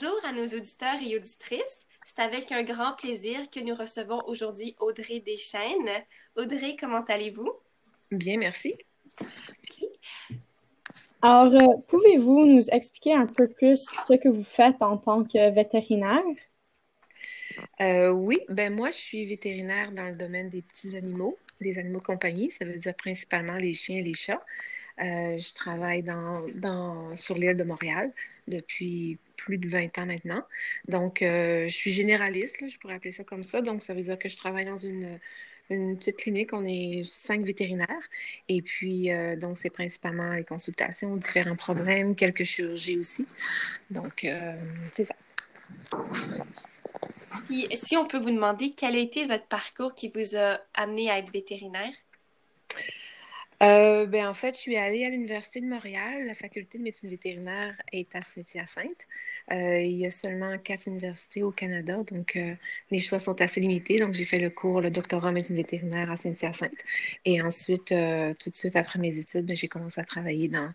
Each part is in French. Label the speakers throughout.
Speaker 1: Bonjour à nos auditeurs et auditrices. C'est avec un grand plaisir que nous recevons aujourd'hui Audrey Deschaines. Audrey, comment allez-vous?
Speaker 2: Bien, merci.
Speaker 3: Alors, euh, pouvez-vous nous expliquer un peu plus ce que vous faites en tant que vétérinaire?
Speaker 2: Euh, oui, ben moi, je suis vétérinaire dans le domaine des petits animaux, des animaux compagnie. Ça veut dire principalement les chiens et les chats. Euh, je travaille dans, sur l'île de Montréal depuis plus de 20 ans maintenant. Donc, je suis généraliste, je pourrais appeler ça comme ça. Donc, ça veut dire que je travaille dans une, petite clinique. On est cinq vétérinaires. Et puis, euh, donc, c'est principalement les consultations, différents problèmes, quelques chirurgies aussi. Donc, euh, c'est ça.
Speaker 1: Si on peut vous demander, quel a été votre parcours qui vous a amené à être vétérinaire?
Speaker 2: Euh, ben, en fait, je suis allée à l'Université de Montréal. La faculté de médecine vétérinaire est à Saint-Hyacinthe. Euh, il y a seulement quatre universités au Canada, donc euh, les choix sont assez limités. Donc, j'ai fait le cours, le doctorat en médecine vétérinaire à Saint-Hyacinthe. Et ensuite, tout de suite après mes études, ben, j'ai commencé à travailler dans,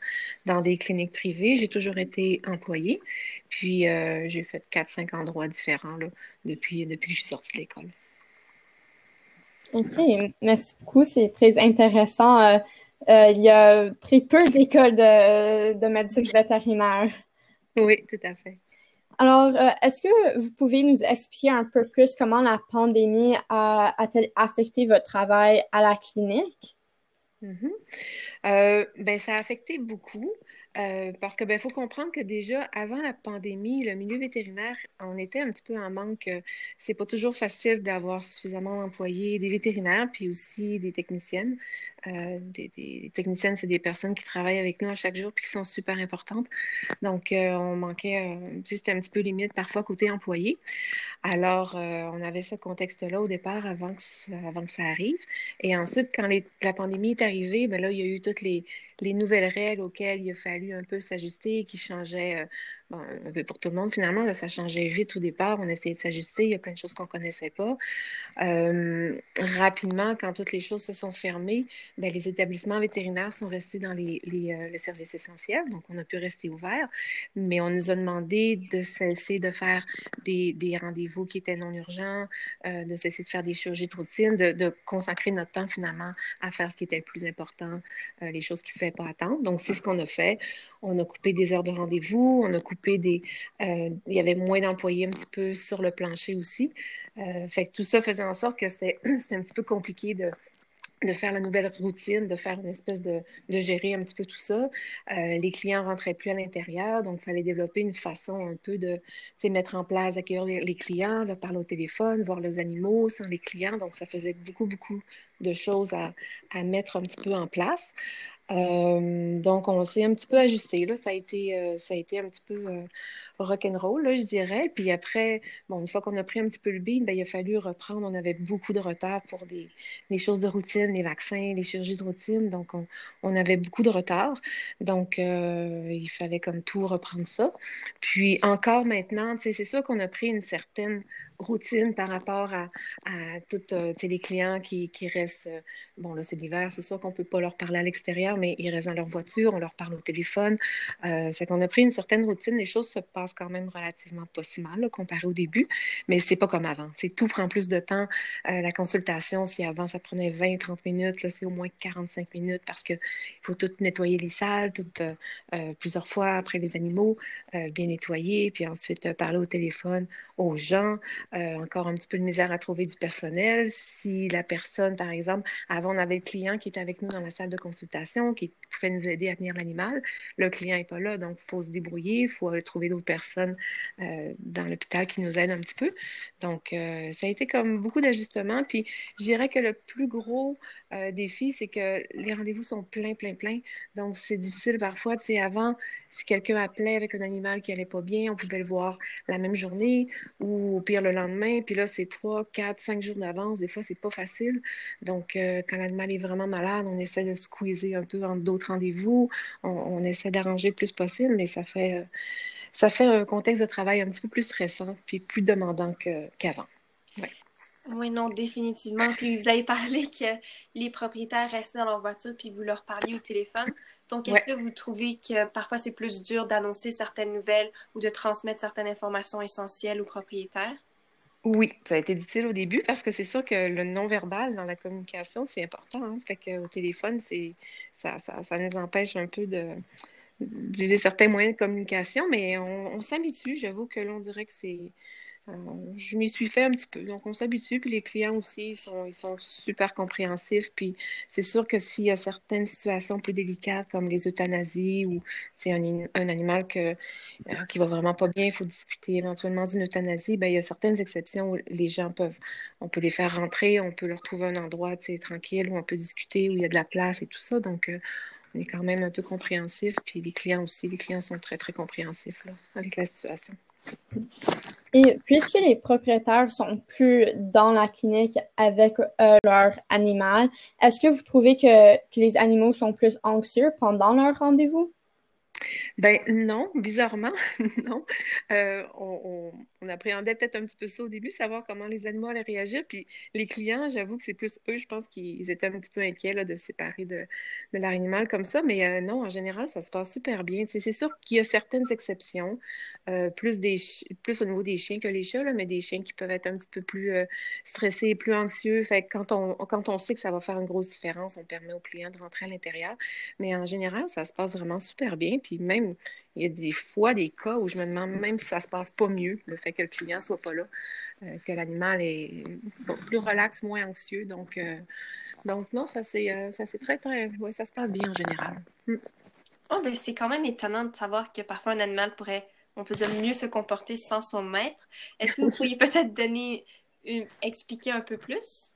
Speaker 2: dans des cliniques privées. J'ai toujours été employée. Puis, j'ai fait quatre, cinq endroits différents là, depuis, depuis que je suis sortie de l'école.
Speaker 3: OK, merci beaucoup. C'est très intéressant. Il y a très peu d'écoles de, de médecine vétérinaire.
Speaker 2: Oui, tout à fait.
Speaker 3: Alors, euh, est-ce que vous pouvez nous expliquer un peu plus comment la pandémie a-t-elle affecté votre travail à la clinique?
Speaker 2: Mm-hmm. Euh, ben, ça a affecté beaucoup. Euh, parce que ben faut comprendre que déjà avant la pandémie, le milieu vétérinaire, on était un petit peu en manque. C'est pas toujours facile d'avoir suffisamment d'employés, des vétérinaires, puis aussi des techniciennes. Euh, des, techniciennes, c'est des personnes qui travaillent avec nous à chaque jour puis qui sont super importantes. Donc, euh, on manquait, euh, c'était un petit peu limite parfois côté employé. Alors, on avait ce contexte-là au départ avant que, ça, arrive. Et ensuite, quand la pandémie est arrivée, ben là, il y a eu toutes les, les nouvelles règles auxquelles il a fallu un peu s'ajuster, qui changeaient pour tout le monde, finalement, ça changeait vite au départ. On essayait de s'ajuster. Il y a plein de choses qu'on ne connaissait pas. Euh, rapidement, quand toutes les choses se sont fermées, ben, les établissements vétérinaires sont restés dans les, euh, services essentiels. Donc, on a pu rester ouvert. Mais on nous a demandé de cesser de faire des, rendez-vous qui étaient non urgents, euh, de cesser de faire des chirurgies de routine, de, consacrer notre temps finalement à faire ce qui était le plus important, les choses qui ne faisaient pas attendre. Donc, c'est ce qu'on a fait. On a coupé des heures de rendez-vous, on a coupé des... Euh, il y avait moins d'employés un petit peu sur le plancher aussi. Euh, fait que tout ça faisait en sorte que c'était un petit peu compliqué de, faire la nouvelle routine, de faire une espèce de, de gérer un petit peu tout ça. Euh, les clients rentraient plus à l'intérieur, donc il fallait développer une façon un peu de mettre en place, accueillir les, clients, leur parler au téléphone, voir les animaux sans les clients. Donc ça faisait beaucoup, beaucoup de choses à, à mettre un petit peu en place. Euh, donc, on s'est un petit peu ajusté. Là. Ça, a été, euh, ça a été un petit peu euh, rock'n'roll, je dirais. Puis après, bon, une fois qu'on a pris un petit peu le beat, ben, il a fallu reprendre. On avait beaucoup de retard pour des, choses de routine, les vaccins, les chirurgies de routine. Donc, on, avait beaucoup de retard. Donc, il fallait comme tout reprendre ça. Puis encore maintenant, c'est sûr qu'on a pris une certaine routine par rapport à, tous les clients qui, restent, bon là c'est l'hiver, c'est sûr qu'on ne peut pas leur parler à l'extérieur, mais ils restent dans leur voiture, on leur parle au téléphone. Euh, c'est qu'on a pris une certaine routine, les choses se passent quand même relativement pas si mal comparé au début, mais c'est pas comme avant. C'est tout prend plus de temps. la consultation, si avant ça prenait 20-30 minutes, là c'est au moins 45 minutes parce qu'il faut tout nettoyer les salles, tout, plusieurs fois après les animaux, bien nettoyer, puis ensuite parler au téléphone aux gens. Euh, encore un petit peu de misère à trouver du personnel. Si la personne, par exemple, avant on avait le client qui était avec nous dans la salle de consultation, qui pouvait nous aider à tenir l'animal, le client n'est pas là, donc il faut se débrouiller, il faut trouver d'autres personnes euh, dans l'hôpital qui nous aident un petit peu. Donc, euh, ça a été comme beaucoup d'ajustements. Puis, je dirais que le plus gros défi, c'est que les rendez-vous sont pleins, pleins, pleins. Donc, c'est difficile parfois. Tu sais, avant, si quelqu'un appelait avec un animal qui n'allait pas bien, on pouvait le voir la même journée ou au pire le lendemain. Puis là, c'est trois, quatre, cinq jours d'avance. Des fois, c'est pas facile. Donc, euh, quand l'animal est vraiment malade, on essaie de squeezer un peu entre d'autres rendez-vous. On, essaie d'arranger le plus possible, mais ça fait, euh, ça fait un contexte de travail un petit peu plus stressant puis plus demandant qu'avant.
Speaker 1: Oui, non, définitivement. Puis vous avez parlé que les propriétaires restaient dans leur voiture puis vous leur parliez au téléphone. Donc, est-ce que vous trouvez que parfois c'est plus dur d'annoncer certaines nouvelles ou de transmettre certaines informations essentielles aux propriétaires?
Speaker 2: Oui, ça a été difficile au début parce que c'est sûr que le non-verbal dans la communication, c'est important. Hein. Ça fait qu'au téléphone, c'est ça, ça, nous empêche un peu de d'utiliser certains moyens de communication, mais on, s'habitue. J'avoue que l'on dirait que c'est je m'y suis fait un petit peu. Donc, on s'habitue. Puis les clients aussi, ils sont, ils sont super compréhensifs. Puis c'est sûr que s'il y a certaines situations plus délicates, comme les euthanasies ou c'est un, animal que, euh, qui va vraiment pas bien, il faut discuter éventuellement d'une euthanasie, ben, il y a certaines exceptions où les gens peuvent, on peut les faire rentrer, on peut leur trouver un endroit tranquille où on peut discuter, où il y a de la place et tout ça. Donc, euh, on est quand même un peu compréhensif. Puis les clients aussi, les clients sont très, très compréhensifs avec la situation.
Speaker 3: Et puisque les propriétaires sont plus dans la clinique avec euh, leur animal, est-ce que vous trouvez que, que les animaux sont plus anxieux pendant leur rendez-vous?
Speaker 2: Ben non, bizarrement, non. Euh, on, appréhendait peut-être un petit peu ça au début, savoir comment les animaux allaient réagir. Puis les clients, j'avoue que c'est plus eux, je pense qu'ils étaient un petit peu inquiets là, de se séparer de, de comme ça. Mais euh, non, en général, ça se passe super bien. c'est sûr qu'il y a certaines exceptions, euh, plus au niveau des chiens que les chats, là, mais des chiens qui peuvent être un petit peu plus stressés, plus anxieux. Fait que quand on, quand on sait que ça va faire une grosse différence, on permet aux clients de rentrer à l'intérieur. Mais en général, ça se passe vraiment super bien. Puis même, il y a des fois des cas où je me demande même si ça se passe pas mieux, le fait que le client soit pas là, euh, que l'animal est plus relax, moins anxieux. Donc, euh, donc non, ça c'est euh, ça c'est très très, ouais, ça se passe bien en général. Mm.
Speaker 1: Oh, ben, c'est quand même étonnant de savoir que parfois un animal pourrait, on peut dire, mieux se comporter sans son maître. Est-ce que vous pourriez peut-être donner, expliquer un peu plus?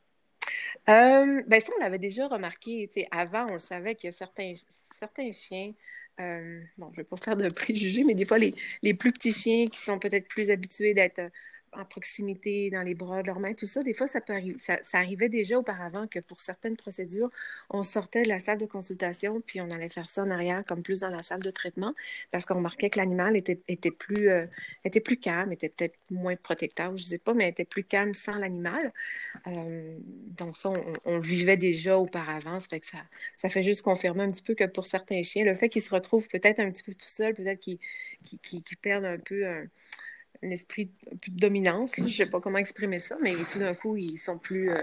Speaker 2: ben ça, on l'avait déjà remarqué. Avant, on savait qu'il y a certains, certains chiens euh, bon, je ne vais pas faire de préjugés, mais des fois, les, les plus petits chiens qui sont peut-être plus habitués d'être en proximité, dans les bras de leurs mains, tout ça, des fois, ça peut. Ça, arrivait déjà auparavant que pour certaines procédures, on sortait de la salle de consultation, puis on allait faire ça en arrière, comme plus dans la salle de traitement, parce qu'on remarquait que l'animal était, était, plus, euh, était plus calme, était peut-être moins protecteur, je ne sais pas, mais était plus calme sans l'animal. Euh, donc ça, on, le vivait déjà auparavant, ça fait que ça, ça fait juste confirmer un petit peu que pour certains chiens, le fait qu'ils se retrouvent peut-être un petit peu tout seuls, peut-être qu'ils perdent un peu esprit plus de dominance. Je ne sais pas comment exprimer ça, mais tout d'un coup, ils sont plus. Euh,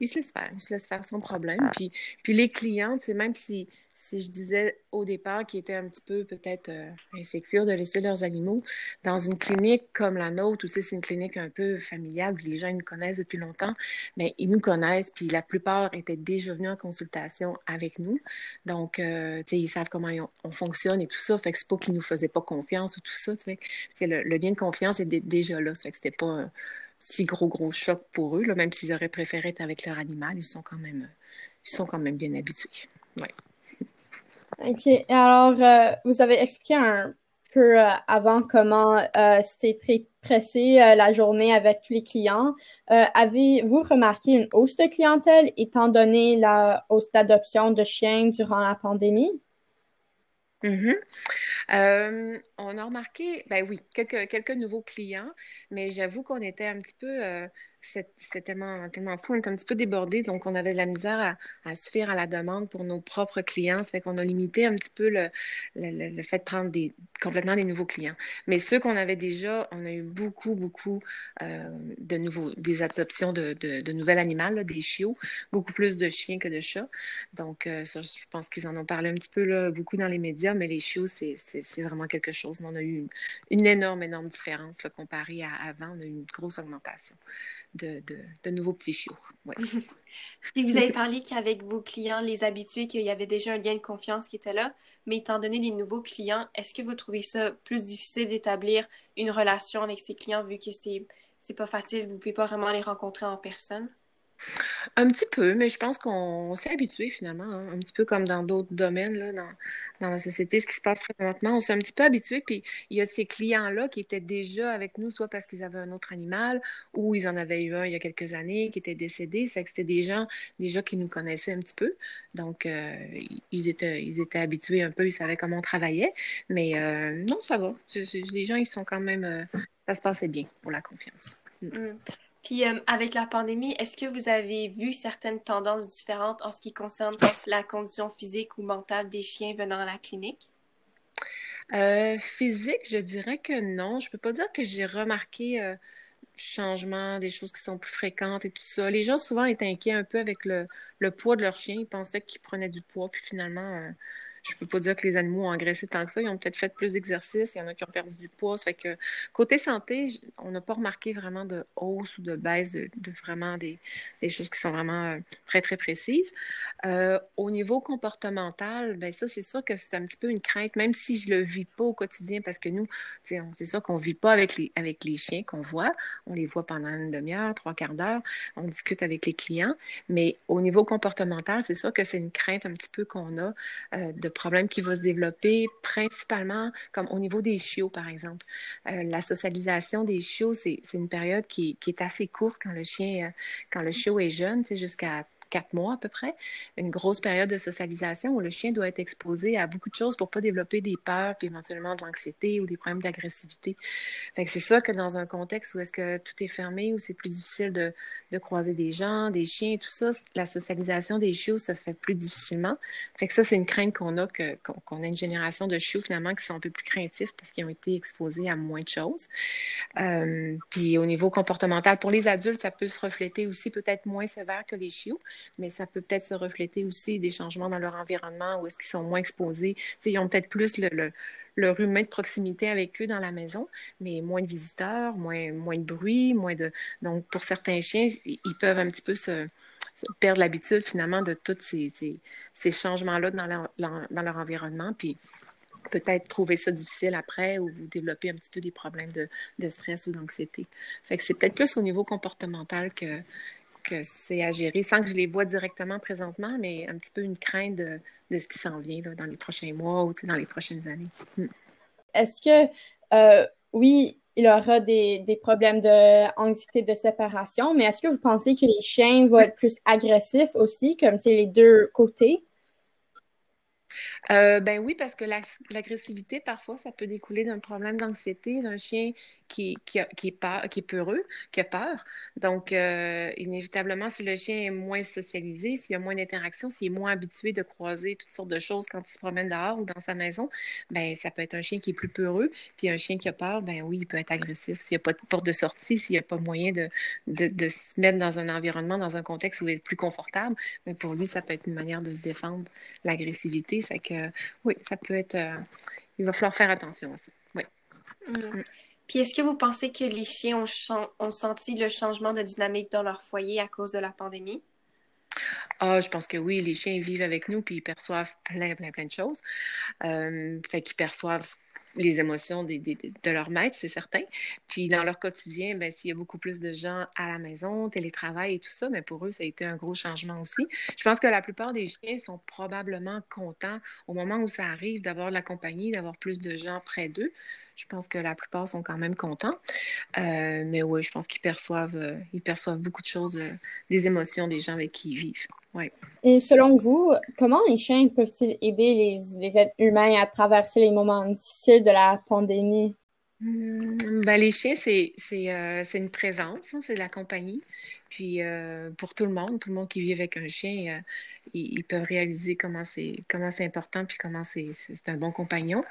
Speaker 2: ils se laissent faire. Ils se laissent faire sans problème. Puis, puis les clients, même si si je disais au départ qu'ils étaient un petit peu peut-être euh, insécures de laisser leurs animaux dans une clinique comme la nôtre, où c'est une clinique un peu familiale, où les gens nous connaissent depuis longtemps, mais ils nous connaissent, puis la plupart étaient déjà venus en consultation avec nous. Donc, euh, ils savent comment on, fonctionne et tout ça. Fait que c'est pas qu'ils nous faisaient pas confiance ou tout ça. Fait le, le, lien de confiance était déjà là. Ça fait que c'était pas un si gros, gros choc pour eux, même s'ils auraient préféré être avec leur animal, ils sont quand même, ils sont quand même bien habitués. Ouais.
Speaker 3: OK. Alors, euh, vous avez expliqué un peu euh, avant comment euh, c'était très pressé la journée avec tous les clients. Avez-vous remarqué une hausse de clientèle étant donné la hausse d'adoption de chiens durant la pandémie?
Speaker 2: Mm-hmm. on a remarqué, ben oui, quelques, quelques nouveaux clients, mais j'avoue qu'on était un petit peu c'était tellement, tellement fou, on était un petit peu débordé, donc on avait de la misère à, suffire à la demande pour nos propres clients. Ça fait qu'on a limité un petit peu le, le, fait de prendre des, complètement des nouveaux clients. Mais ceux qu'on avait déjà, on a eu beaucoup, beaucoup euh, de nouveaux, des adoptions de, de, de nouvel animal, des chiots, beaucoup plus de chiens que de chats. Donc, euh, je pense qu'ils en ont parlé un petit peu là, beaucoup dans les médias, mais les chiots, c'est vraiment quelque chose. On a eu une, énorme, énorme différence là, comparé à avant. On a eu une grosse augmentation de, de, nouveaux petits chiots.
Speaker 1: Vous avez parlé qu'avec vos clients, les habitués, qu'il y avait déjà un lien de confiance qui était là, mais étant donné les nouveaux clients, est-ce que vous trouvez ça plus difficile d'établir une relation avec ces clients vu que c'est c'est pas facile, vous pouvez pas vraiment les rencontrer en personne?
Speaker 2: Un petit peu, mais je pense qu'on s'est habitué finalement, hein, un petit peu comme dans d'autres domaines là, dans, dans la société, ce qui se passe présentement. On s'est un petit peu habitué, puis il y a ces clients-là qui étaient déjà avec nous, soit parce qu'ils avaient un autre animal, ou ils en avaient eu un il y a quelques années qui était décédé. C'est que c'était des gens déjà qui nous connaissaient un petit peu. Donc, euh, ils, étaient, ils étaient habitués un peu, ils savaient comment on travaillait. Mais euh, non, ça va. Les gens, ils sont quand même... Euh, ça se passait bien pour la confiance.
Speaker 1: Mm. Puis euh, avec la pandémie, est-ce que vous avez vu certaines tendances différentes en ce qui concerne la condition physique ou mentale des chiens venant à la clinique?
Speaker 2: Euh, physique, je dirais que non. Je peux pas dire que j'ai remarqué euh, changement, des choses qui sont plus fréquentes et tout ça. Les gens souvent étaient inquiets un peu avec le, le poids de leur chien. Ils pensaient qu'ils prenaient du poids, puis finalement, euh, je peux pas dire que les animaux ont engraissé tant que ça. Ils ont peut-être fait plus d'exercices. Il y en a qui ont perdu du poids. Fait que côté santé, on n'a pas remarqué vraiment de hausse ou de baisse de, vraiment des, choses qui sont vraiment euh, très, très précises. Euh, au niveau comportemental, ben ça, c'est sûr que c'est un petit peu une crainte, même si je le vis pas au quotidien, parce que nous, c'est sûr qu'on vit pas avec les, avec les chiens qu'on voit. On les voit pendant une demi-heure, trois quarts d'heure. On discute avec les clients. Mais au niveau comportemental, c'est sûr que c'est une crainte un petit peu qu'on a euh, de problème qui va se développer principalement comme au niveau des chiots, par exemple. Euh, la socialisation des chiots, c'est une période qui, qui, est assez courte quand le chien, euh, quand le chiot est jeune, c'est jusqu'à quatre mois à peu près, une grosse période de socialisation où le chien doit être exposé à beaucoup de choses pour pas développer des peurs, puis éventuellement de l'anxiété ou des problèmes d'agressivité. Fait que c'est ça que dans un contexte où est-ce que tout est fermé, où c'est plus difficile de, de, croiser des gens, des chiens, tout ça, la socialisation des chiots se fait plus difficilement. Fait que ça, c'est une crainte qu'on a, que, qu'on, a une génération de chiots finalement qui sont un peu plus craintifs parce qu'ils ont été exposés à moins de choses. Euh, puis au niveau comportemental, pour les adultes, ça peut se refléter aussi peut-être moins sévère que les chiots, mais ça peut peut-être se refléter aussi des changements dans leur environnement où est-ce qu'ils sont moins exposés. ils ont peut-être plus le, leur humain de proximité avec eux dans la maison, mais moins de visiteurs, moins, moins de bruit, moins de... Donc, pour certains chiens, ils peuvent un petit peu se, perdre l'habitude finalement de tous ces, ces, changements-là dans leur, environnement, puis peut-être trouver ça difficile après ou développer un petit peu des problèmes de, de stress ou d'anxiété. Fait c'est peut-être plus au niveau comportemental que, que c'est à gérer sans que je les vois directement présentement, mais un petit peu une crainte de, ce qui s'en vient dans les prochains mois ou dans les prochaines années. Hmm.
Speaker 3: Est-ce que, euh, oui, il y aura des, des problèmes d'anxiété de, de séparation, mais est-ce que vous pensez que les chiens vont être plus agressifs aussi, comme c'est les deux côtés?
Speaker 2: Euh, ben oui, parce que l'agressivité, parfois, ça peut découler d'un problème d'anxiété, d'un chien qui, qui, qui, est peur, qui est peureux, qui a peur. Donc, euh, inévitablement, si le chien est moins socialisé, s'il y a moins d'interaction, s'il est moins habitué de croiser toutes sortes de choses quand il se promène dehors ou dans sa maison, ben ça peut être un chien qui est plus peureux. Puis un chien qui a peur, ben oui, il peut être agressif. S'il n'y a pas de porte de sortie, s'il n'y a pas moyen de, de, de, se mettre dans un environnement, dans un contexte où il est plus confortable, mais ben, pour lui, ça peut être une manière de se défendre, l'agressivité. Fait que oui, ça peut être... Euh, il va falloir faire attention à ça. Oui.
Speaker 1: Mm. Puis est-ce que vous pensez que les chiens ont, senti le changement de dynamique dans leur foyer à cause de la pandémie?
Speaker 2: Ah, je pense que oui, les chiens vivent avec nous puis ils perçoivent plein, plein, plein de choses. Euh, fait qu'ils perçoivent les émotions de leur maître, c'est certain. Puis dans leur quotidien, ben, s'il y a beaucoup plus de gens à la maison, télétravail et tout ça, mais ben, pour eux, ça a été un gros changement aussi. Je pense que la plupart des chiens sont probablement contents au moment où ça arrive d'avoir la compagnie, d'avoir plus de gens près d'eux. Je pense que la plupart sont quand même contents. Euh, mais oui, je pense qu'ils perçoivent, euh, ils perçoivent beaucoup de choses, euh, des émotions des gens avec qui ils vivent. Ouais.
Speaker 3: Et selon vous, comment les chiens peuvent-ils aider les, les, êtres humains à traverser les moments difficiles de la pandémie?
Speaker 2: Hmm, ben, les chiens, c'est une présence, hein, c'est de la compagnie. Puis pour tout le monde, tout le monde qui vit avec un chien, ils, peuvent réaliser comment c'est comment c'est important puis comment c'est un bon compagnon.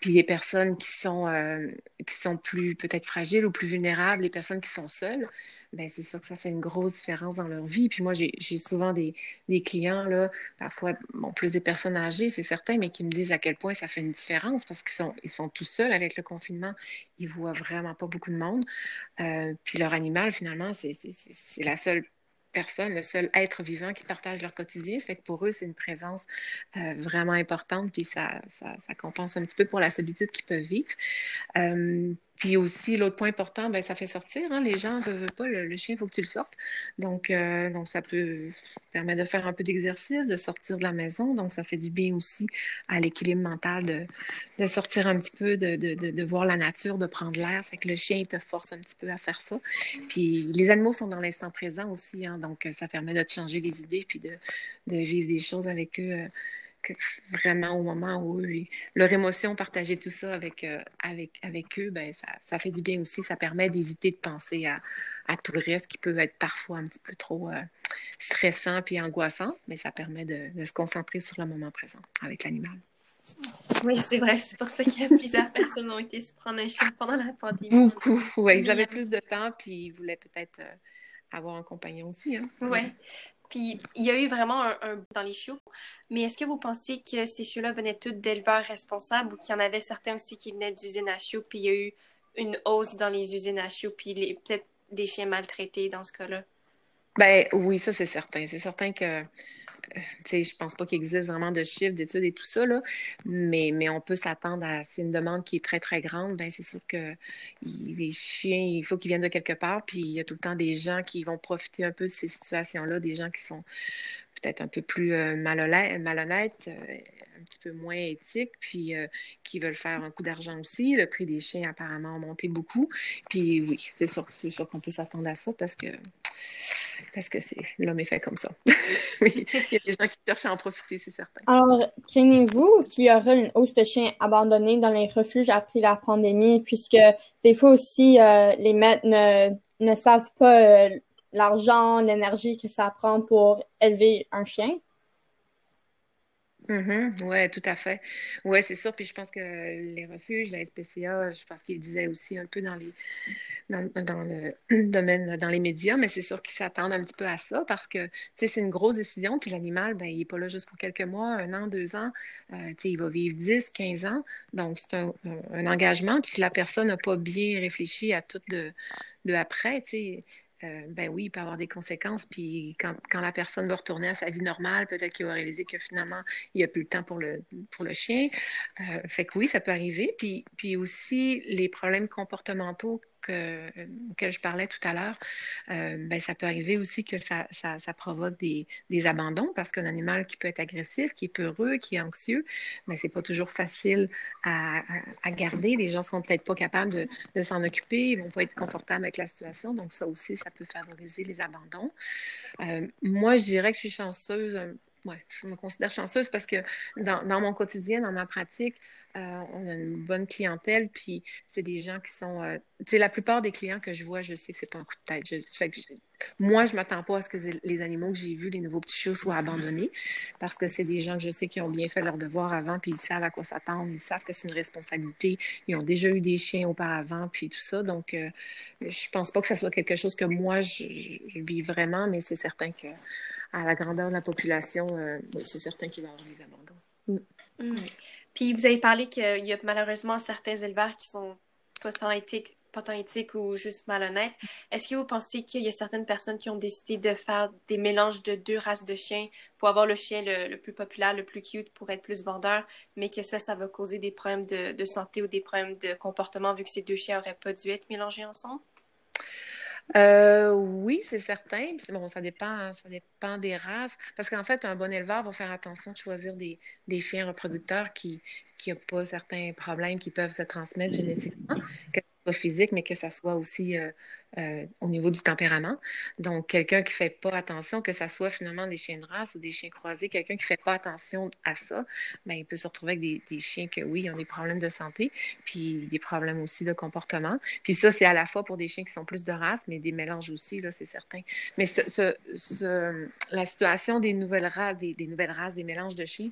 Speaker 2: Puis les personnes qui sont euh, qui sont plus peut-être fragiles ou plus vulnérables, les personnes qui sont seules, ben c'est sûr que ça fait une grosse différence dans leur vie. Puis moi, j'ai souvent des, des, clients, là, parfois, bon, plus des personnes âgées, c'est certain, mais qui me disent à quel point ça fait une différence parce qu'ils sont, ils sont tout seuls avec le confinement. Ils voient vraiment pas beaucoup de monde. Euh, puis leur animal, finalement, c'est la seule personne, le seul être vivant qui partage leur quotidien. C'est que pour eux, c'est une présence euh, vraiment importante, puis ça, ça, ça, compense un petit peu pour la solitude qu'ils peuvent vivre. Euh, puis aussi, l'autre point important, ben, ça fait sortir. Hein. Les gens ne veulent pas, le, chien, il faut que tu le sortes. Donc, euh, donc, ça peut permettre de faire un peu d'exercice, de sortir de la maison. Donc, ça fait du bien aussi à l'équilibre mental de, de, sortir un petit peu, de, de, de, voir la nature, de prendre l'air. Ça fait que le chien, il te force un petit peu à faire ça. Puis, les animaux sont dans l'instant présent aussi. Hein. donc, ça permet de te changer les idées puis de, vivre des choses avec eux. Euh, vraiment au moment où leur émotion, partager tout ça avec, euh, avec, avec eux, ben, ça, ça, fait du bien aussi. Ça permet d'éviter de penser à, à tout le reste qui peut être parfois un petit peu trop stressant puis angoissant, mais ça permet de, se concentrer sur le moment présent avec l'animal.
Speaker 1: Oui, c'est vrai. C'est pour ça qu'il y a plusieurs personnes ont été se prendre un chien pendant la pandémie.
Speaker 2: Beaucoup, oui. Ils avaient plus de temps, puis ils voulaient peut-être avoir un compagnon aussi. Hein?
Speaker 1: Oui. Puis il y a eu vraiment un, dans les chiots. Mais est-ce que vous pensez que ces chiots-là venaient tous d'éleveurs responsables ou qu'il y en avait certains aussi qui venaient d'usines à chiots, puis il y a eu une hausse dans les usines à chiots, puis peut-être des chiens maltraités dans ce cas-là?
Speaker 2: Ben oui, ça c'est certain. C'est certain que je je pense pas qu'il existe vraiment de chiffres, d'études et tout ça, mais on peut s'attendre à. C'est une demande qui est très, très grande. Ben, c'est sûr que les chiens, il faut qu'ils viennent de quelque part, puis il y a tout le temps des gens qui vont profiter un peu de ces situations-là, des gens qui sont peut-être un peu plus euh, malhonnêtes, euh, un petit peu moins éthiques, puis euh, qui veulent faire un coup d'argent aussi. Le prix des chiens apparemment a monté beaucoup. Puis oui, c'est sûr, c'est sûr qu'on peut s'attendre à ça parce que parce que c'est l'homme est fait comme ça. il y a des gens qui cherchent à en profiter, c'est certain.
Speaker 3: Alors, craignez-vous qu'il y aura une hausse de chiens abandonnés dans les refuges après la pandémie, puisque des fois aussi, euh, les maîtres ne, ne savent pas euh, l'argent, l'énergie que ça prend pour élever un chien?
Speaker 2: Mm-hmm. Oui, tout à fait. Oui, c'est sûr. Puis je pense que les refuges, la SPCA, je pense qu'ils disaient aussi un peu dans les dans, le domaine, dans les médias, mais c'est sûr qu'ils s'attendent un petit peu à ça parce que c'est une grosse décision. Puis l'animal, ben, il n'est pas là juste pour quelques mois, un an, deux ans. Euh, il va vivre 10, 15 ans. Donc, c'est un, un, engagement. Puis si la personne n'a pas bien réfléchi à tout de, de après, euh, ben oui, il peut avoir des conséquences. Puis quand, quand, la personne va retourner à sa vie normale, peut-être qu'il va réaliser que finalement, il n'y a plus le temps pour le, pour le chien. Euh, fait que oui, ça peut arriver. Puis, puis aussi, les problèmes comportementaux que, je parlais tout à l'heure, euh, ben, ça peut arriver aussi que ça, provoque des, abandons parce qu'un animal qui peut être agressif, qui est peureux, qui est anxieux, ben, c'est pas toujours facile à, garder. Les gens sont peut-être pas capables de, s'en occuper, ils vont pas être confortables avec la situation. Donc, ça aussi, ça peut favoriser les abandons. Euh, moi, je dirais que je suis chanceuse. Ouais, je me considère chanceuse parce que dans mon quotidien, dans ma pratique, euh, on a une bonne clientèle, puis c'est des gens qui sont. Euh, tu sais, la plupart des clients que je vois, je sais que c'est pas un coup de tête. Je, moi, je m'attends pas à ce que les animaux que j'ai vus, les nouveaux petits chiots, soient abandonnés, parce que c'est des gens que je sais qui ont bien fait leur devoir avant, puis ils savent à quoi s'attendre, ils savent que c'est une responsabilité. Ils ont déjà eu des chiens auparavant, puis tout ça. Donc, euh, je pense pas que ça soit quelque chose que moi, je, vis vraiment, mais c'est certain que à la grandeur de la population, c'est certain qu'il va y avoir des abandons.
Speaker 1: Mm. Puis vous avez parlé qu'il y a malheureusement certains éleveurs qui sont pas tant éthiques, ou juste malhonnêtes. Est-ce que vous pensez qu'il y a certaines personnes qui ont décidé de faire des mélanges de deux races de chiens pour avoir le chien le, plus populaire, le plus cute, pour être plus vendeur, mais que ça, ça va causer des problèmes de, de santé ou des problèmes de comportement vu que ces deux chiens n'auraient pas dû être mélangés ensemble?
Speaker 2: Euh, oui, c'est certain. Bon, ça dépend, ça dépend des races. Parce qu'en fait, un bon éleveur va faire attention de choisir des, chiens reproducteurs qui n'ont pas certains problèmes qui peuvent se transmettre génétiquement, physique, mais que ça soit aussi euh, euh, au niveau du tempérament. Donc, quelqu'un qui ne fait pas attention, que ce soit finalement des chiens de race ou des chiens croisés, quelqu'un qui ne fait pas attention à ça, bien, il peut se retrouver avec des, chiens que, oui, ont des problèmes de santé, puis des problèmes aussi de comportement. Puis ça, c'est à la fois pour des chiens qui sont plus de race, mais des mélanges aussi, là, c'est certain. Mais la situation des nouvelles races, des, des nouvelles races, des mélanges de chiens,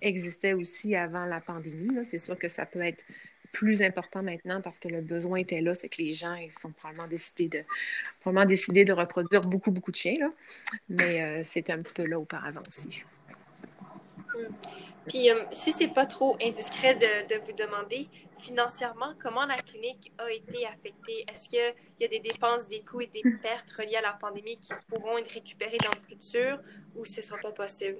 Speaker 2: existait aussi avant la pandémie. C'est sûr que ça peut être plus important maintenant parce que le besoin était là, c'est que les gens ils sont probablement décidés de probablement décidé de reproduire beaucoup, beaucoup de chiens. Là. Mais euh, c'était un petit peu là auparavant aussi.
Speaker 1: Puis, euh, si c'est pas trop indiscret de, de, vous demander, financièrement, comment la clinique a été affectée? Est-ce qu'il y a des dépenses, des coûts et des pertes reliées à la pandémie qui pourront être récupérées dans le futur ou ce ne sera pas possible?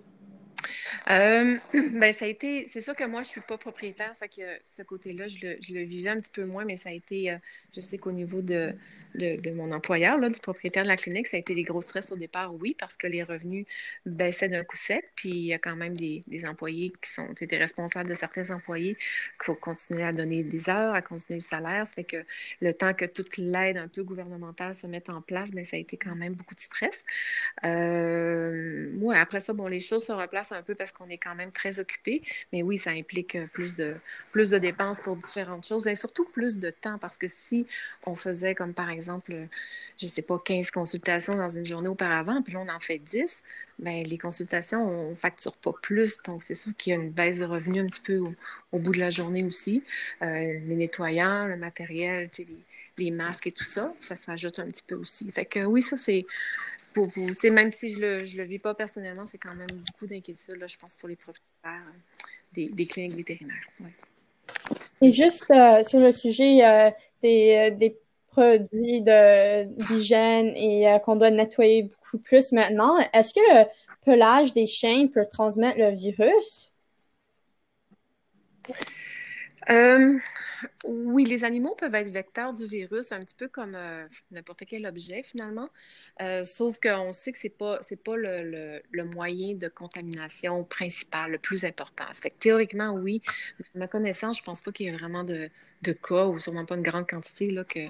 Speaker 2: Euh, ben, ça a été, c'est sûr que moi, je suis pas propriétaire, ça que ce côté-là, je le, je le, vivais un petit peu moins, mais ça a été, euh, je sais qu'au niveau de, de, mon employeur, là, du propriétaire de la clinique, ça a été des gros stress au départ, oui, parce que les revenus baissaient d'un coup sec, puis il y a quand même des, des employés qui sont été responsables de certains employés qu'il faut continuer à donner des heures, à continuer le salaire. Ça fait que le temps que toute l'aide un peu gouvernementale se mette en place, bien, ça a été quand même beaucoup de stress. Euh, après ça, bon, les choses se replacent un peu parce qu'on est quand même très occupé. Mais oui, ça implique plus de, plus de dépenses pour différentes choses et surtout plus de temps parce que si on faisait comme par exemple, je ne sais pas, 15 consultations dans une journée auparavant, puis là on en fait 10, bien, les consultations, on ne facture pas plus. Donc c'est sûr qu'il y a une baisse de revenus un petit peu au, bout de la journée aussi. Euh, les nettoyants, le matériel, les, les masques et tout ça, ça s'ajoute un petit peu aussi. Fait que oui, ça c'est pour vous. Même si je le, je le vis pas personnellement, c'est quand même beaucoup d'inquiétude, je pense, pour les propriétaires euh, des, des, cliniques vétérinaires.
Speaker 3: Et juste euh, sur le sujet euh, des, des, produits d'hygiène et qu'on doit nettoyer beaucoup plus maintenant, est-ce que le pelage des chiens peut transmettre le virus?
Speaker 2: Oui, les animaux peuvent être vecteurs du virus, un petit peu comme euh, n'importe quel objet finalement, euh, sauf qu'on sait que ce n'est pas, pas le, le, moyen de contamination principal, le plus important. Fait que, théoriquement, oui, à ma connaissance, je ne pense pas qu'il y ait vraiment de, de cas, ou sûrement pas une grande quantité là, que,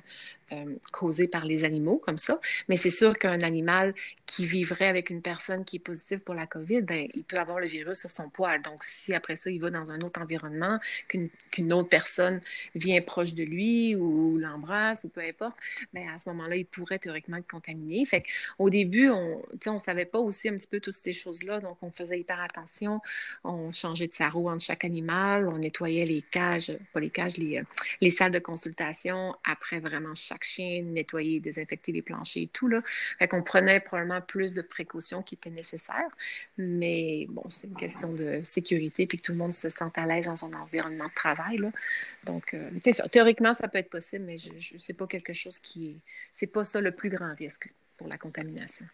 Speaker 2: euh, causée par les animaux comme ça. Mais c'est sûr qu'un animal qui vivrait avec une personne qui est positive pour la COVID, ben, il peut avoir le virus sur son poil. Donc, si après ça, il va dans un autre environnement, qu'une autre personne vient proche de lui ou l'embrasse ou peu importe, ben, à ce moment-là, il pourrait théoriquement être contaminé. Fait au début, on ne savait pas aussi un petit peu toutes ces choses-là. Donc, on faisait hyper attention. On changeait de sarreau entre chaque animal. On nettoyait les cages, pas les cages, les, euh, les salles de consultation après vraiment chaque nettoyer, désinfecter les planchers et tout. Là. Fait qu'on prenait probablement plus de précautions qui étaient nécessaires. Mais bon, c'est une question de sécurité puis que tout le monde se sente à l'aise dans son environnement de travail. Donc, euh, théoriquement, ça peut être possible, mais je ne sais pas quelque chose qui est. C'est pas ça le plus grand risque pour la contamination.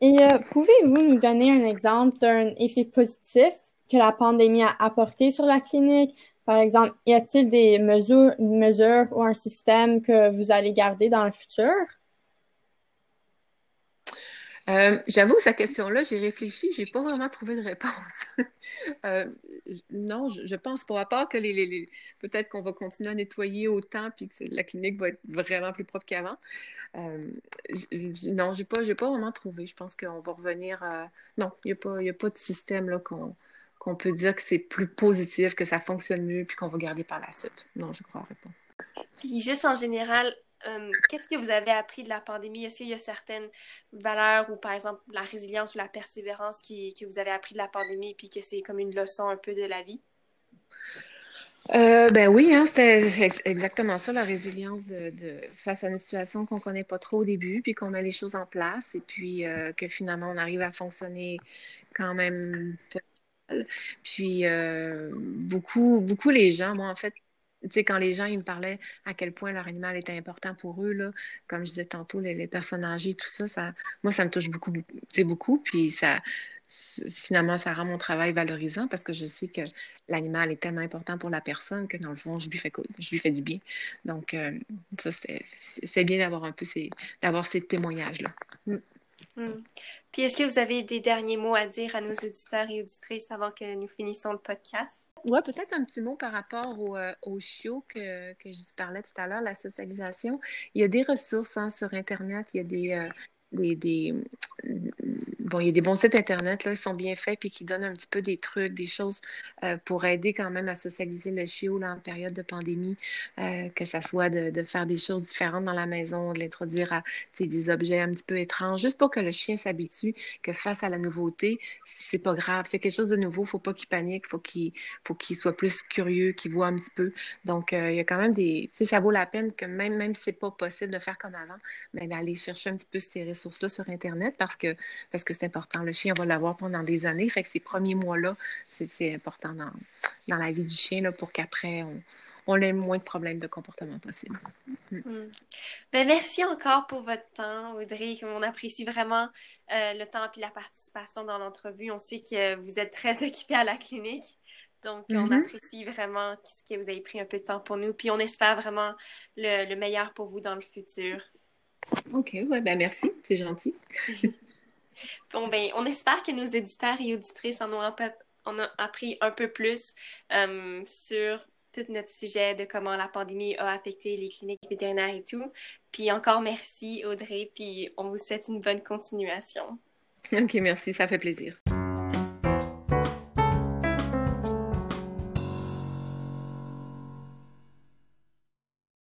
Speaker 3: Et euh, pouvez-vous nous donner un exemple d'un effet positif que la pandémie a apporté sur la clinique? Par exemple, y a-t-il des mesures, ou un système que vous allez garder dans le futur?
Speaker 2: Euh, j'avoue, sa question-là, j'ai réfléchi, j'ai pas vraiment trouvé de réponse. Euh, non, je, pense pas, à part que peut-être qu'on va continuer à nettoyer autant puis que la clinique va être vraiment plus propre qu'avant. Euh, non, j'ai pas, pas vraiment trouvé. Je pense qu'on va revenir à... Non, il n'y a, pas, a pas de système qu'on qu'on peut dire que c'est plus positif, que ça fonctionne mieux, puis qu'on va garder par la suite. Non, je ne croirais pas.
Speaker 1: Puis juste en général, euh, qu'est-ce que vous avez appris de la pandémie? Est-ce qu'il y a certaines valeurs ou par exemple la résilience ou la persévérance qui, que vous avez appris de la pandémie puis que c'est comme une leçon un peu de la vie?
Speaker 2: Euh, ben oui, hein, c'était exactement ça, la résilience de, face à une situation qu'on ne connaît pas trop au début, puis qu'on met les choses en place, et puis euh, que finalement on arrive à fonctionner quand même puis euh, beaucoup, beaucoup les gens, moi en fait, tu sais, quand les gens ils me parlaient à quel point leur animal était important pour eux, comme je disais tantôt, les, personnes âgées, tout ça, ça, moi, ça me touche beaucoup, beaucoup, beaucoup. Puis ça, finalement, ça rend mon travail valorisant parce que je sais que l'animal est tellement important pour la personne que dans le fond, je lui fais, je lui fais du bien. Donc, euh, ça, c'est bien d'avoir un peu ces, d'avoir ces témoignages-là. Mm.
Speaker 1: Hmm. Puis est-ce que vous avez des derniers mots à dire à nos auditeurs et auditrices avant que nous finissons le podcast?
Speaker 2: Oui, peut-être un petit mot par rapport au, euh, au chiot que, que, je parlais tout à l'heure, la socialisation. Il y a des ressources hein, sur Internet, il y a des, euh, des, bon, il y a des bons sites internet là, qui sont bien faits puis qui donnent un petit peu des trucs, des choses euh, pour aider quand même à socialiser le chiot là, en période de pandémie, euh, que ça soit de, faire des choses différentes dans la maison, de l'introduire à des objets un petit peu étranges, juste pour que le chien s'habitue que face à la nouveauté, c'est pas grave, c'est quelque chose de nouveau, faut pas qu'il panique, faut qu'il faut qu'il soit plus curieux, qu'il voit un petit peu. Donc euh, il y a quand même des, ça vaut la peine que même même si c'est pas possible de faire comme avant, mais d'aller chercher un petit peu ces ressources là sur internet parce que parce que c'est important. Le chien va l'avoir pendant des années. Fait que ces premiers mois-là, c'est important dans, dans, la vie du chien là, pour qu'après, on, on ait moins de problèmes de comportement possible.
Speaker 1: Mm. Mm. Ben, merci encore pour votre temps, Audrey. On apprécie vraiment euh, le temps et la participation dans l'entrevue. On sait que vous êtes très occupée à la clinique. Donc, on mm-hmm. apprécie vraiment ce que vous avez pris un peu de temps pour nous. Puis, on espère vraiment le, le meilleur pour vous dans le futur.
Speaker 2: OK, ouais, ben merci, c'est gentil.
Speaker 1: Bon, ben, on espère que nos éditeurs et auditrices en ont, appris un peu plus euh, sur tout notre sujet de comment la pandémie a affecté les cliniques vétérinaires et tout. Puis encore merci, Audrey, puis on vous souhaite une bonne continuation.
Speaker 2: OK, merci, ça fait plaisir.